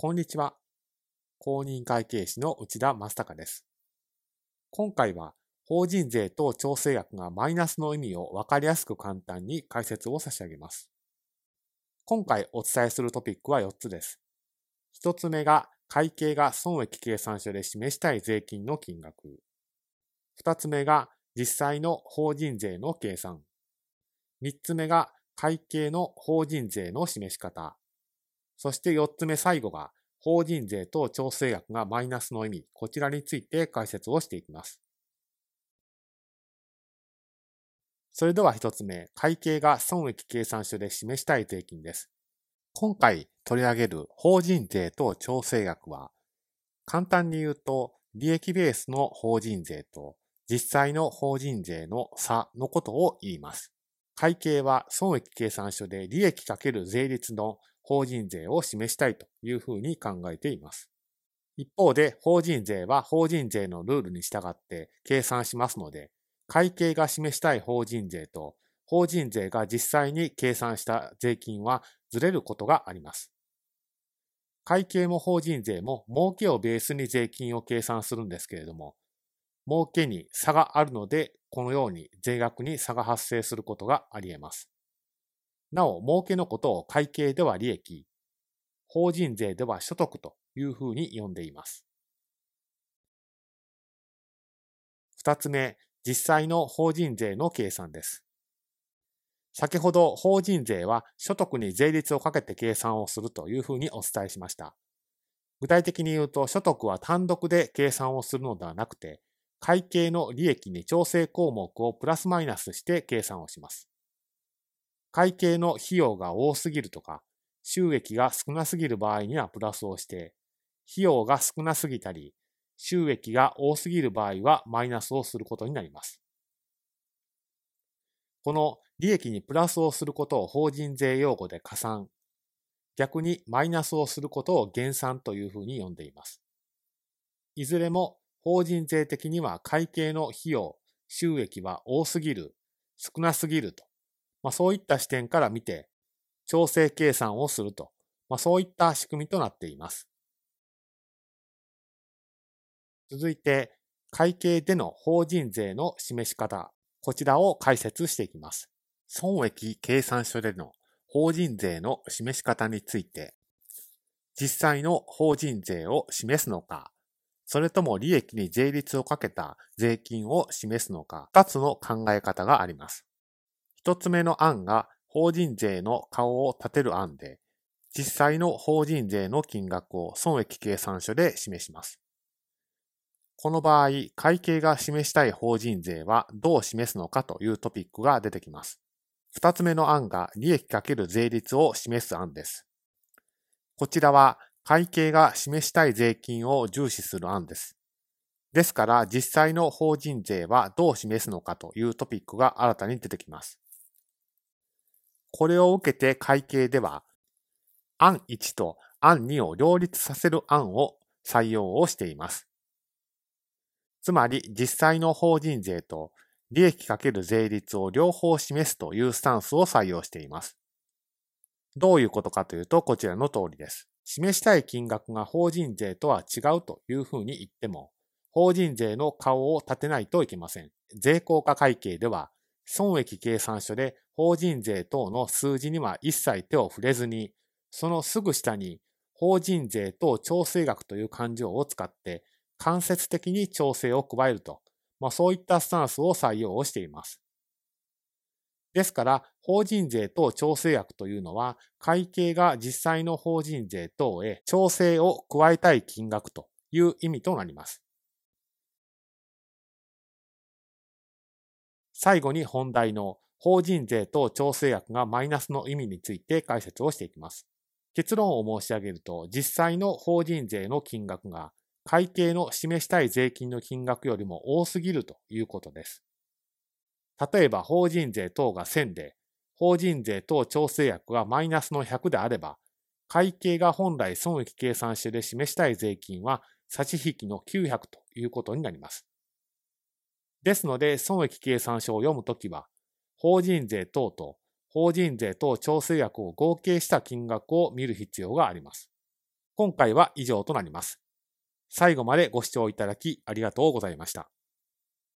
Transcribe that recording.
こんにちは。公認会計士の内田正孝です。今回は、法人税と調整額がマイナスの意味をわかりやすく簡単に解説を差し上げます。今回お伝えするトピックは4つです。1つ目が、会計が損益計算書で示したい税金の金額。2つ目が、実際の法人税の計算。3つ目が、会計の法人税の示し方。そして4つ目最後が、法人税と調整額がマイナスの意味、こちらについて解説をしていきます。それでは1つ目、会計が損益計算書で示したい税金です。今回取り上げる法人税と調整額は、簡単に言うと、利益ベースの法人税と実際の法人税の差のことを言います。会計は損益計算書で利益×税率の法人税を示したいというふうに考えています。一方で、法人税は法人税のルールに従って計算しますので、会計が示したい法人税と法人税が実際に計算した税金はずれることがあります。会計も法人税も儲けをベースに税金を計算するんですけれども、儲けに差があるので、このように税額に差が発生することがあり得ます。なお、儲けのことを会計では利益、法人税では所得というふうに呼んでいます。二つ目、実際の法人税の計算です。先ほど法人税は所得に税率をかけて計算をするというふうにお伝えしました。具体的に言うと所得は単独で計算をするのではなくて、会計の利益に調整項目をプラスマイナスして計算をします。会計の費用が多すぎるとか、収益が少なすぎる場合にはプラスをして、費用が少なすぎたり、収益が多すぎる場合はマイナスをすることになります。この利益にプラスをすることを法人税用語で加算、逆にマイナスをすることを減算というふうに呼んでいます。いずれも法人税的には会計の費用、収益は多すぎる、少なすぎるとまあ、そういった視点から見て、調整計算をすると、まあ、そういった仕組みとなっています。続いて、会計での法人税の示し方、こちらを解説していきます。損益計算書での法人税の示し方について、実際の法人税を示すのか、それとも利益に税率をかけた税金を示すのか、二つの考え方があります。一つ目の案が法人税の顔を立てる案で、実際の法人税の金額を損益計算書で示します。この場合、会計が示したい法人税はどう示すのかというトピックが出てきます。二つ目の案が利益×税率を示す案です。こちらは会計が示したい税金を重視する案です。ですから実際の法人税はどう示すのかというトピックが新たに出てきます。これを受けて会計では、案1と案2を両立させる案を採用をしています。つまり実際の法人税と利益×税率を両方示すというスタンスを採用しています。どういうことかというとこちらの通りです。示したい金額が法人税とは違うというふうに言っても、法人税の顔を立てないといけません。税効果会計では損益計算書で法人税等の数字には一切手を触れずに、そのすぐ下に法人税等調整額という勘定を使って間接的に調整を加えると、まあ、そういったスタンスを採用をしています。ですから、法人税等調整額というのは、会計が実際の法人税等へ調整を加えたい金額という意味となります。最後に本題の法人税と調整額がマイナスの意味について解説をしていきます。結論を申し上げると、実際の法人税の金額が会計の示したい税金の金額よりも多すぎるということです。例えば法人税等が1000で、法人税等調整額がマイナスの100であれば、会計が本来損益計算書で示したい税金は差し引きの900ということになります。ですので、損益計算書を読むときは、法人税等と法人税等調整額を合計した金額を見る必要があります。今回は以上となります。最後までご視聴いただきありがとうございました。